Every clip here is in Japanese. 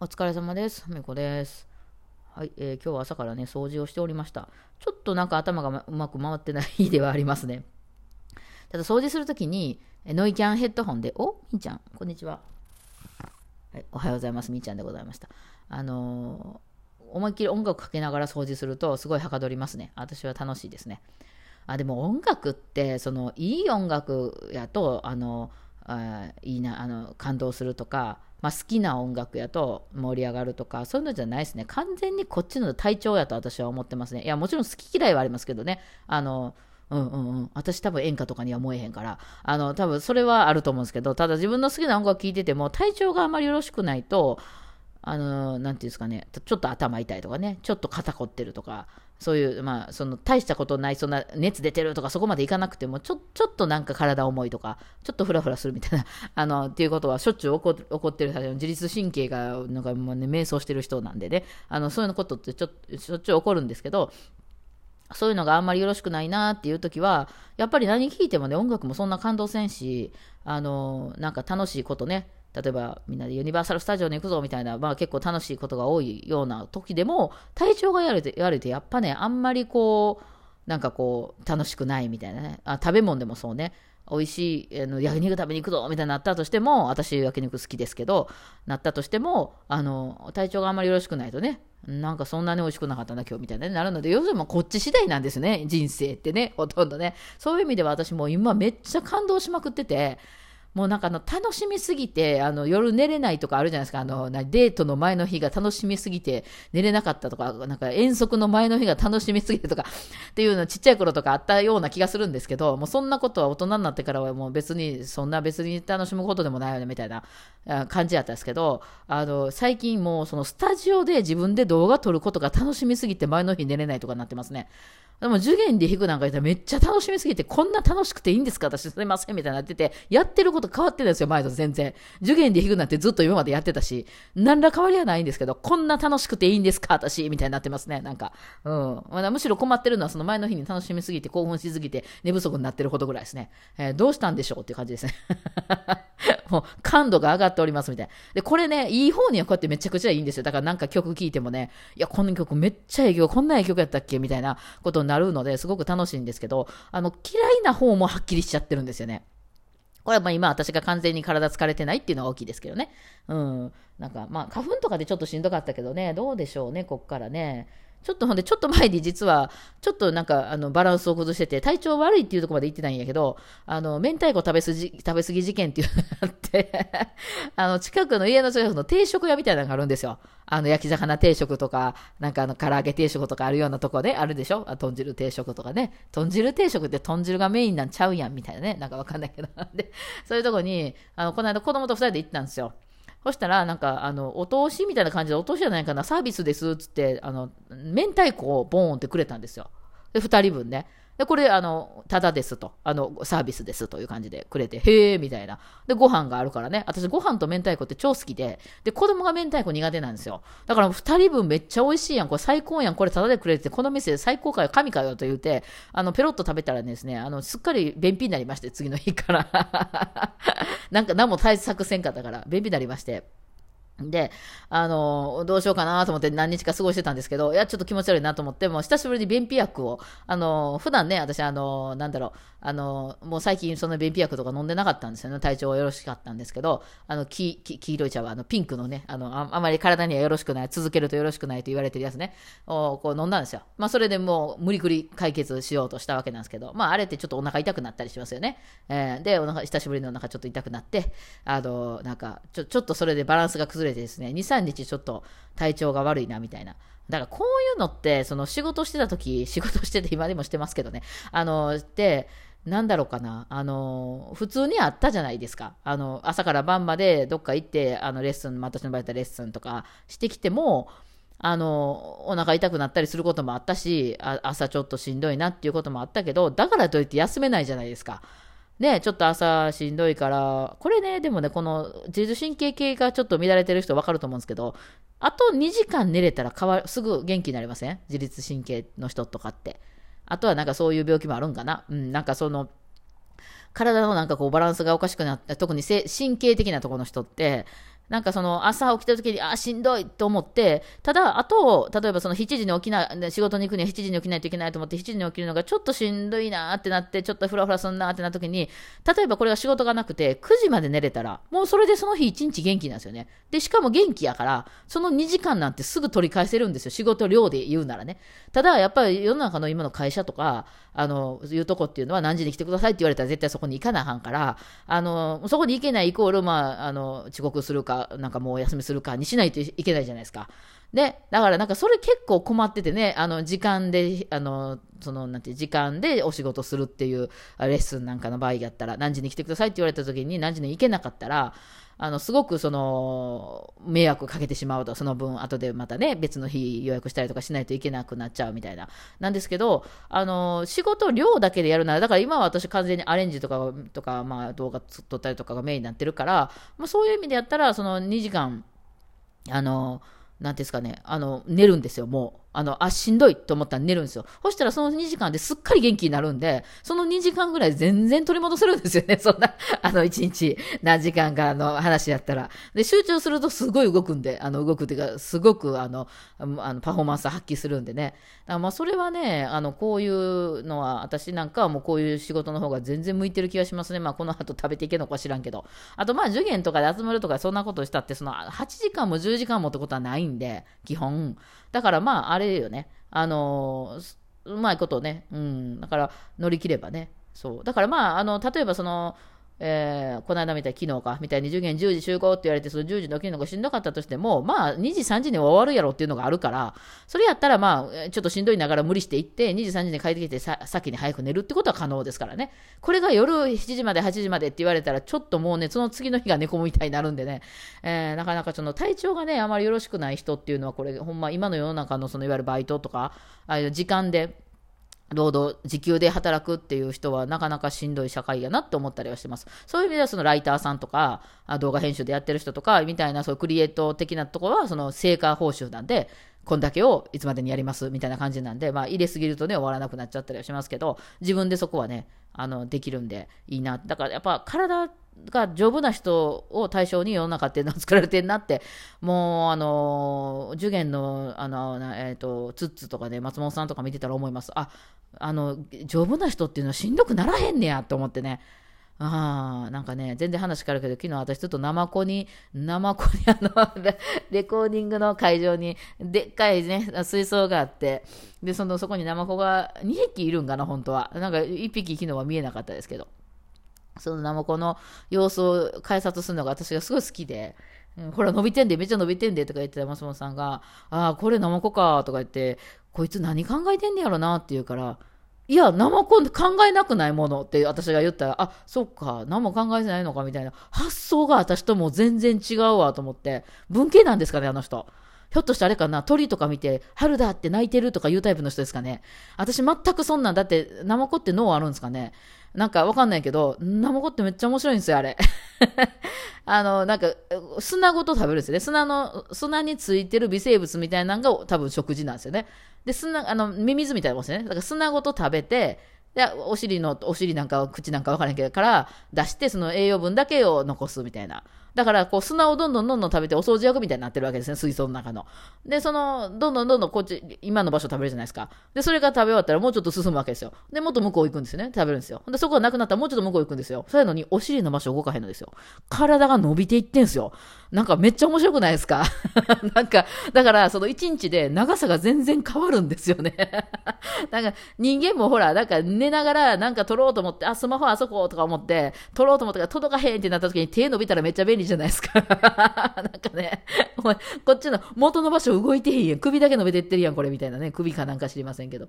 お疲れ様です。みこです。はい、えー今日は朝からね、掃除をしておりました。ちょっとなんか頭がうまく回ってないではありますね。ただ掃除するときに、ノイキャンヘッドホンで、おみーちゃん、こんにちは。はい、おはようございます。みーちゃんでございました。あのー思いっきり音楽かけながら掃除すると、すごいはかどりますね。私は楽しいですね。あでも音楽ってそのいい音楽やとあのあいいなあの感動するとか、まあ、好きな音楽やと盛り上がるとかそういうのじゃないですね。完全にこっちの体調やと私は思ってますね。いやもちろん好き嫌いはありますけどね。あのうんうんうん、私多分演歌とかには燃えへんから。あの多分それはあると思うんですけどただ自分の好きな音楽聴いてても体調があんまりよろしくないとあの、なんていうんですかね、ちょっと頭痛いとかね、ちょっと肩凝ってるとか、そういう、まあ、その、大したことない、そんな、熱出てるとか、そこまでいかなくても、ちょ、ちょっとなんか体重いとか、ちょっとフラフラするみたいな、あの、っていうことはしょっちゅう起こ起こってる、自律神経が、なんかもうね、迷走してる人なんでね、あの、そういうことってちょ、しょっちゅう起こるんですけど、そういうのがあんまりよろしくないなっていう時は、やっぱり何聴いてもね、音楽もそんな感動せんし、あの、なんか楽しいことね、例えばみんなでユニバーサル・スタジオに行くぞみたいな、まあ、結構楽しいことが多いような時でも体調がやれてやっぱねあんまりこうなんかこう楽しくないみたいなね。あ食べ物でもそうね。美味しいあの焼肉食べに行くぞみたいになったとしても私焼肉好きですけどなったとしてもあの体調があんまりよろしくないとねなんかそんなに美味しくなかったな今日みたいな、ね、なるので要するにこっち次第なんですね。人生ってねほとんどね。そういう意味では私も今めっちゃ感動しまくっててもうなんかあの楽しみすぎてあの夜寝れないとかあるじゃないですかあのデートの前の日が楽しみすぎて寝れなかったとかなんか遠足の前の日が楽しみすぎてとか っていうのちっちゃい頃とかあったような気がするんですけどもうそんなことは大人になってからはもう別にそんな別に楽しむことでもないよねみたいな感じやったんですけどあの最近もうそのスタジオで自分で動画撮ることが楽しみすぎて前の日寝れないとかになってますね。でも受験で弾くなんか言ったらめっちゃ楽しみすぎて、こんな楽しくていいんですか？私すいませんみたいになってて、やってること変わってるんですよ、前と全然。受験で弾くなんてずっと今までやってたし、何ら変わりはないんですけど、こんな楽しくていいんですか？私みたいになってますね、なんか。うん。まだむしろ困ってるのはその前の日に楽しみすぎて、興奮しすぎて、寝不足になってることぐらいですね。えーどうしたんでしょうっていう感じですね。もう感度が上がっておりますみたいな。で、これね、いい方にはこうやってめちゃくちゃいいんですよ。だからなんか曲聴いてもね、いや、この曲めっちゃええ曲、こんなええ曲やったっけ？みたいなことになるので、すごく楽しいんですけど、あの、嫌いな方もはっきりしちゃってるんですよね。これはまあ今私が完全に体疲れてないっていうのは大きいですけどね。うん。なんかまあ花粉とかでちょっとしんどかったけどね、どうでしょうね、こっからね。ちょっとほんで、ちょっと前に実は、ちょっとなんか、あの、バランスを崩してて、体調悪いっていうとこまで行ってないんやけど、あの、明太子食べすぎ、食べ過ぎ事件っていうのがあって、あの、近くの家の近くの定食屋みたいなのがあるんですよ。あの、焼き魚定食とか、なんかあの、唐揚げ定食とかあるようなとこで、あるでしょ？あ豚汁定食とかね。豚汁定食って豚汁がメインなんちゃうやん、みたいなね。なんかわかんないけど。で、そういうとこに、あの、この間子供と二人で行ったんですよ。そしたら、なんか、あの、お通しみたいな感じで、お通しじゃないかな、サービスです、つって、あの、明太子をボーンってくれたんですよ。で、二人分ね。で、これ、あの、ただですと。あの、サービスですという感じでくれて、へえ、みたいな。で、ご飯があるからね。私、ご飯と明太子って超好きで、で、子供が明太子苦手なんですよ。だから、二人分めっちゃ美味しいやん。これ最高やん。これただでくれて、この店で最高かよ、神かよと言うて、あの、ペロッと食べたらですね、あの、すっかり便秘になりまして、次の日から。なんか何も対策せんかったから、便秘になりまして。で、あの、どうしようかなと思って何日か過ごしてたんですけど、いや、ちょっと気持ち悪いなと思って、もう久しぶりに便秘薬を、あの、普段ね、私、あの、なんだろう、あの、もう最近その便秘薬とか飲んでなかったんですよね。体調がよろしかったんですけど、あの、黄、黄黄色い茶は、あの、ピンクのね、あの、ああまり体にはよろしくない、続けるとよろしくないと言われてるやつね、をこう飲んだんですよ。まあ、それでもう無理くり解決しようとしたわけなんですけど、まあ、あれってちょっとお腹痛くなったりしますよね。えーで、お腹、久しぶりにお腹ちょっと痛くなって、あの、なんか、ちょ、ちょっとそれでバランスが崩れてですね、2、3日ちょっと体調が悪いな、みたいな。だからこういうのって、その仕事してた時、仕事してて今でもしてますけどね、あの、で、なんだろうかな、あの、普通にあったじゃないですか。あの、朝から晩までどっか行って、あの、レッスン、私の場合だったらレッスンとかしてきても、あの、お腹痛くなったりすることもあったし、朝ちょっとしんどいなっていうこともあったけど、だからといって休めないじゃないですか。ね、ちょっと朝しんどいから、これね、でもね、この自律神経系がちょっと乱れてる人分かると思うんですけど、あと2時間寝れたら変わ、すぐ元気になりません？自律神経の人とかって。あとはなんかそういう病気もあるんかな？うん、なんかその、体のなんかこうバランスがおかしくなって、特に神経的なところの人って、なんかその朝起きた時に、あ、しんどいと思って、ただ、あと、例えばその7時に起きない、仕事に行くには7時に起きないといけないと思って、7時に起きるのがちょっとしんどいなってなって、ちょっとふらふらすんなってなった時に、例えばこれが仕事がなくて、9時まで寝れたら、もうそれでその日1日元気なんですよね。で、しかも元気やから、その2時間なんてすぐ取り返せるんですよ。仕事量で言うならね。ただ、やっぱり世の中の今の会社とか、あの、いうとこっていうのは何時に来てくださいって言われたら絶対そこに行かなあかんから、あの、そこに行けないイコール、まあ、あの、遅刻するか、なんかもうお休みするかにしないといけないじゃないですか。で、だからなんかそれ結構困っててね、あの、時間で、あの、その、なんて、時間でお仕事するっていうレッスンなんかの場合やったら、何時に来てくださいって言われた時に何時に行けなかったら、あの、すごくその、迷惑かけてしまうと、その分、後でまたね、別の日予約したりとかしないといけなくなっちゃうみたいな。なんですけど、あの、仕事量だけでやるなら、だから今は私完全にアレンジとか、とか、まあ動画撮ったりとかがメインになってるから、まあそういう意味でやったら、その2時間、あの、なんですかね、あの、寝るんですよ、もう。あの、あ、しんどいと思ったら寝るんですよ。そしたらその2時間ですっかり元気になるんで、その2時間ぐらい全然取り戻せるんですよね。そんな、あの、1日何時間かの話やったら。で、集中するとすごい動くんで、あの、動くっていうか、すごく、あの、あのパフォーマンス発揮するんでね。まあ、それはね、あの、こういうのは、私なんかはもうこういう仕事の方が全然向いてる気がしますね。まあ、この後食べていけるのか知らんけど。あと、まあ、受験とかで集まるとか、そんなことしたって、その、8時間も10時間もってことはないんで、基本。だからまあ、あれよね。あのうまいことね、うん、だから乗り切ればね、そう。だからまあ、あの、例えばその、えー、この間みたい昨日か、みたいに受験10時集合って言われて、その10時に起きるのがしんどかったとしても、まあ、2時、3時には終わるやろっていうのがあるから、それやったらまあ、ちょっとしんどいながら無理して行って、2時、3時に帰ってきてさ、先に早く寝るってことは可能ですからね。これが夜7時まで、8時までって言われたら、ちょっともうね、その次の日が寝込むみたいになるんでね、えー、なかなかその体調がね、あまりよろしくない人っていうのは、これ、ほんま、今の世の中のそのいわゆるバイトとか、あ時間で、労働、時給で働くっていう人はなかなかしんどい社会やなって思ったりはしてます。そういう意味ではそのライターさんとか、動画編集でやってる人とか、みたいなそういうクリエイト的なところはその成果報酬なんで、こんだけをいつまでにやりますみたいな感じなんで、まあ入れすぎるとね終わらなくなっちゃったりはしますけど、自分でそこはね、あの、できるんでいいな。だからやっぱ体が丈夫な人を対象に世の中っていうのは作られてるなって、もう、あの、受験の、あの、えっ、ー、と、ツッツとかで、ね、松本さんとか見てたら思います。あ、あの、丈夫な人っていうのはしんどくならへんねやと思ってね。ああ、なんかね、全然話変わるけど、昨日私ちょっとナマコに、ナマコに あの、レコーディングの会場に、でっかいね、水槽があって、で、その、そこにナマコが2匹いるんかな、本当は。なんか1匹昨日は見えなかったですけど。そのナマコの様子を観察するのが私がすごい好きで、うん、ほら伸びてんで、めっちゃ伸びてんでとか言ってた松本さんが、ああ、これナマコかとか言って、こいつ何考えてんねやろなって言うから、いや、ナマコ考えなくないものって私が言ったら、あ、そっか、何も考えてないのかみたいな、発想が私とも全然違うわと思って、文系なんですかね、あの人。ひょっとしてあれかな、鳥とか見て、春だって泣いてるとかいうタイプの人ですかね。私全くそんなん、だって、ナマコって脳あるんですかね。なんかわかんないけど、ナマコってめっちゃ面白いんですよ、あれ。あの、なんか、砂ごと食べるんですよね。砂の、砂についてる微生物みたいなのが多分食事なんですよね。で、砂、あの、ミミズみたいなもんですよね。だから砂ごと食べて、で、お尻の、お尻なんか、口なんかわからんけど、から出して、その栄養分だけを残すみたいな。だから、こう、砂をどんどんどんどん食べてお掃除役みたいになってるわけですね、水槽の中の。で、その、どんどんどんどんこっち、今の場所食べるじゃないですか。で、それが食べ終わったらもうちょっと進むわけですよ。で、もっと向こう行くんですよね。食べるんですよ。で、そこがなくなったらもうちょっと向こう行くんですよ。そういうのに、お尻の場所動かへんのですよ。体が伸びていってんすよ。なんかめっちゃ面白くないですか？なんか、だから、その1日で長さが全然変わるんですよね。なんか、人間もほら、なんか寝ながらなんか撮ろうと思って、あ、スマホあそことか思って、撮ろうと思ったから届かへんってなった時に手伸びたらめっちゃ便利じゃないですか。なんかね、お前、こっちの元の場所動いてへんやん。首だけ伸びてってるやん、これみたいなね。首かなんか知りませんけど。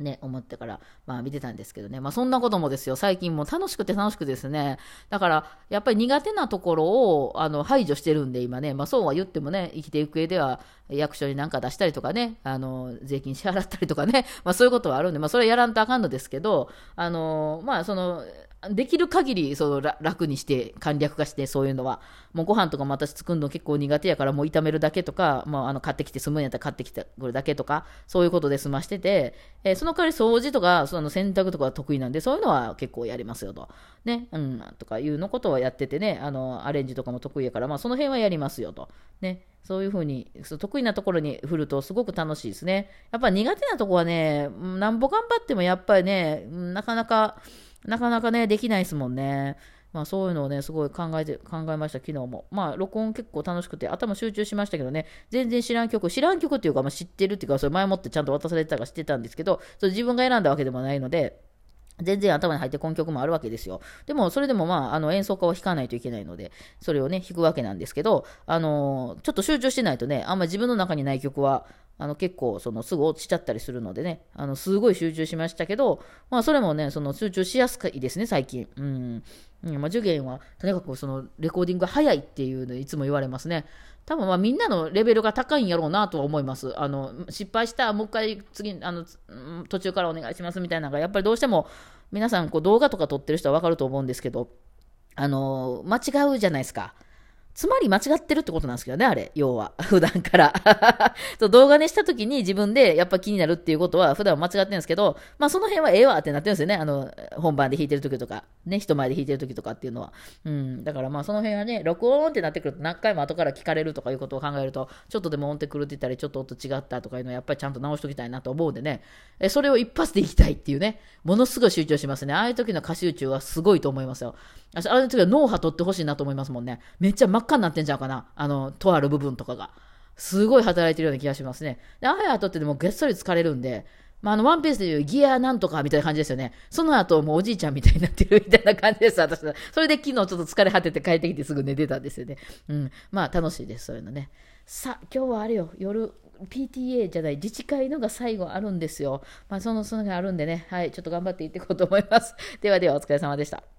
ね、思ってから、まあ見てたんですけどね。まあそんなこともですよ。最近も楽しくて楽しくですね。だから、やっぱり苦手なところを、あの、排除してるんで、今ね。まあそうは言ってもね、生きていく上では、役所になんか出したりとかね、あの、税金支払ったりとかね。まあそういうことはあるんで、まあそれはやらんとあかんのですけど、あの、まあその、できる限りその楽にして簡略化してそういうのはもうご飯とかも私作るの結構苦手やからもう炒めるだけとか、まあ、あの買ってきて済むんやったら買ってきてくるだけとかそういうことで済ましてて、えー、その代わり掃除とかその洗濯とかは得意なんでそういうのは結構やりますよと。ね、うん、とかいうのことはやっててねあのアレンジとかも得意やから、まあ、その辺はやりますよと。ねそういうふうに、得意なところに振るとすごく楽しいですね。やっぱ苦手なとこはね、なんぼ頑張ってもやっぱりね、なかなか、なかなかね、できないですもんね。まあそういうのをね、すごい考えて、考えました、昨日も。まあ録音結構楽しくて、頭集中しましたけどね、全然知らん曲、知らん曲っていうか、まあ、知ってるっていうか、それ前もってちゃんと渡されてたか知ってたんですけど、それ自分が選んだわけでもないので、全然頭に入ってこん曲もあるわけですよ。でも、それでもまあ、あの演奏家は弾かないといけないので、それをね、弾くわけなんですけど、あのー、ちょっと集中してないとね、あんまり自分の中にない曲は、あの結構そのすぐ落ちちゃったりするのでね、あのすごい集中しましたけど、まあそれもね、その集中しやすいですね、最近。うん。うん、まあ、受験はとにかくそのレコーディングが早いっていうのいつも言われますね。多分まあみんなのレベルが高いんやろうなとは思います。あの失敗したらもう一回次あの途中からお願いしますみたいなのがやっぱりどうしても皆さんこう動画とか撮ってる人はわかると思うんですけど、あの間違うじゃないですか。つまり間違ってるってことなんですけどね、あれ、要は。普段から そう。動画にした時に自分でやっぱ気になるっていうことは普段は間違ってるんですけど、まあその辺はええわってなってるんですよね。あの、本番で弾いてる時とか、ね、人前で弾いてる時とかっていうのは。うん。だからまあその辺はね、録音ってなってくると何回も後から聞かれるとかいうことを考えると、ちょっとでも音程狂ってたり、ちょっと音違ったとかいうのはやっぱりちゃんと直しときたいなと思うんでね。え、それを一発でいきたいっていうね。ものすごい集中しますね。ああいう時の歌集中はすごいと思いますよ。ああいう時は脳波取ってほしいなと思いますもんね。めっちゃ赤になってんちゃうかな。あの、とある部分とかが。すごい働いてるような気がしますね。で、あやとってでもげっそり疲れるんで、まあ、あの、ワンピースでいうギアなんとかみたいな感じですよね。その後、もうおじいちゃんみたいになってるみたいな感じです、私は。それで昨日ちょっと疲れ果てて帰ってきてすぐ寝てたんですよね。うん。まあ、楽しいです、そういうのね。さあ、今日はあれよ、夜、PTA じゃない自治会のが最後あるんですよ。まあ、その、そのがあるんでね、はい、ちょっと頑張っていっていこうと思います。ではでは、お疲れ様でした。